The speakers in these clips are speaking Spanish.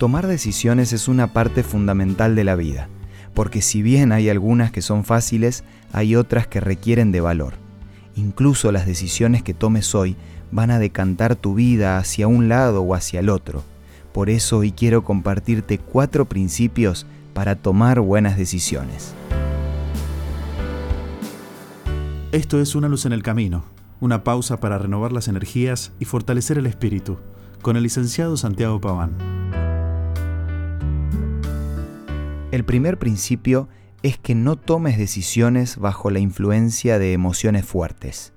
Tomar decisiones es una parte fundamental de la vida, porque si bien hay algunas que son fáciles, hay otras que requieren de valor. Incluso las decisiones que tomes hoy van a decantar tu vida hacia un lado o hacia el otro. Por eso hoy quiero compartirte cuatro principios para tomar buenas decisiones. Esto es Una luz en el camino, una pausa para renovar las energías y fortalecer el espíritu, con el licenciado Santiago Paván. El primer principio es que no tomes decisiones bajo la influencia de emociones fuertes.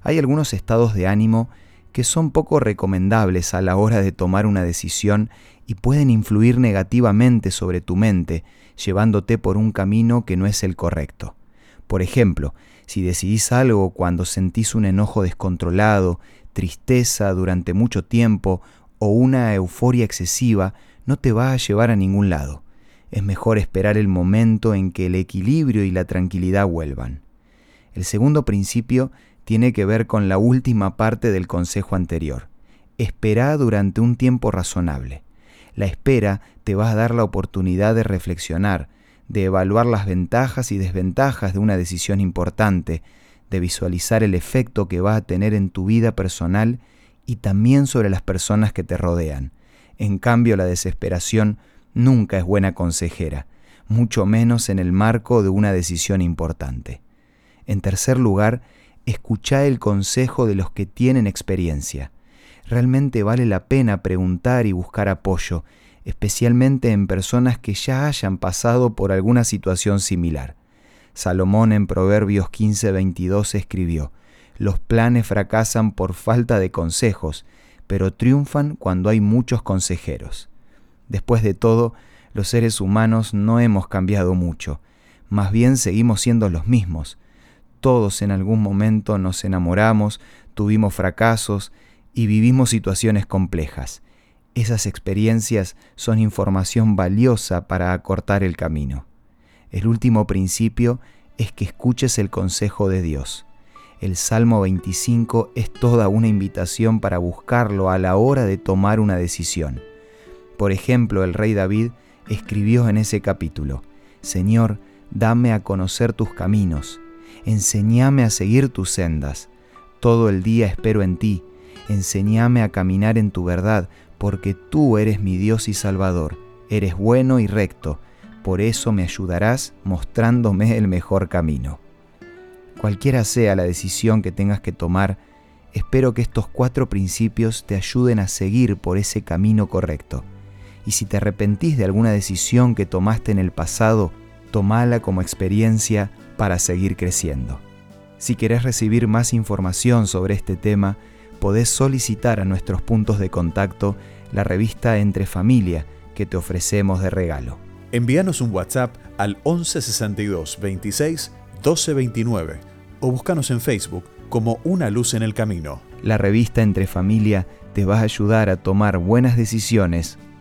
Hay algunos estados de ánimo que son poco recomendables a la hora de tomar una decisión y pueden influir negativamente sobre tu mente, llevándote por un camino que no es el correcto. Por ejemplo, si decidís algo cuando sentís un enojo descontrolado, tristeza durante mucho tiempo o una euforia excesiva, no te va a llevar a ningún lado es mejor esperar el momento en que el equilibrio y la tranquilidad vuelvan. El segundo principio tiene que ver con la última parte del consejo anterior. Espera durante un tiempo razonable. La espera te va a dar la oportunidad de reflexionar, de evaluar las ventajas y desventajas de una decisión importante, de visualizar el efecto que va a tener en tu vida personal y también sobre las personas que te rodean. En cambio, la desesperación nunca es buena consejera, mucho menos en el marco de una decisión importante. En tercer lugar, escucha el consejo de los que tienen experiencia. Realmente vale la pena preguntar y buscar apoyo, especialmente en personas que ya hayan pasado por alguna situación similar. Salomón en Proverbios 15:22 escribió, Los planes fracasan por falta de consejos, pero triunfan cuando hay muchos consejeros. Después de todo, los seres humanos no hemos cambiado mucho, más bien seguimos siendo los mismos. Todos en algún momento nos enamoramos, tuvimos fracasos y vivimos situaciones complejas. Esas experiencias son información valiosa para acortar el camino. El último principio es que escuches el consejo de Dios. El Salmo 25 es toda una invitación para buscarlo a la hora de tomar una decisión. Por ejemplo, el rey David escribió en ese capítulo, Señor, dame a conocer tus caminos, enséñame a seguir tus sendas. Todo el día espero en ti, enséñame a caminar en tu verdad, porque tú eres mi Dios y Salvador, eres bueno y recto, por eso me ayudarás mostrándome el mejor camino. Cualquiera sea la decisión que tengas que tomar, espero que estos cuatro principios te ayuden a seguir por ese camino correcto y si te arrepentís de alguna decisión que tomaste en el pasado, tomala como experiencia para seguir creciendo. Si querés recibir más información sobre este tema, podés solicitar a nuestros puntos de contacto la revista Entre Familia que te ofrecemos de regalo. Envíanos un WhatsApp al 1162 26 1229 o búscanos en Facebook como Una Luz en el Camino. La revista Entre Familia te va a ayudar a tomar buenas decisiones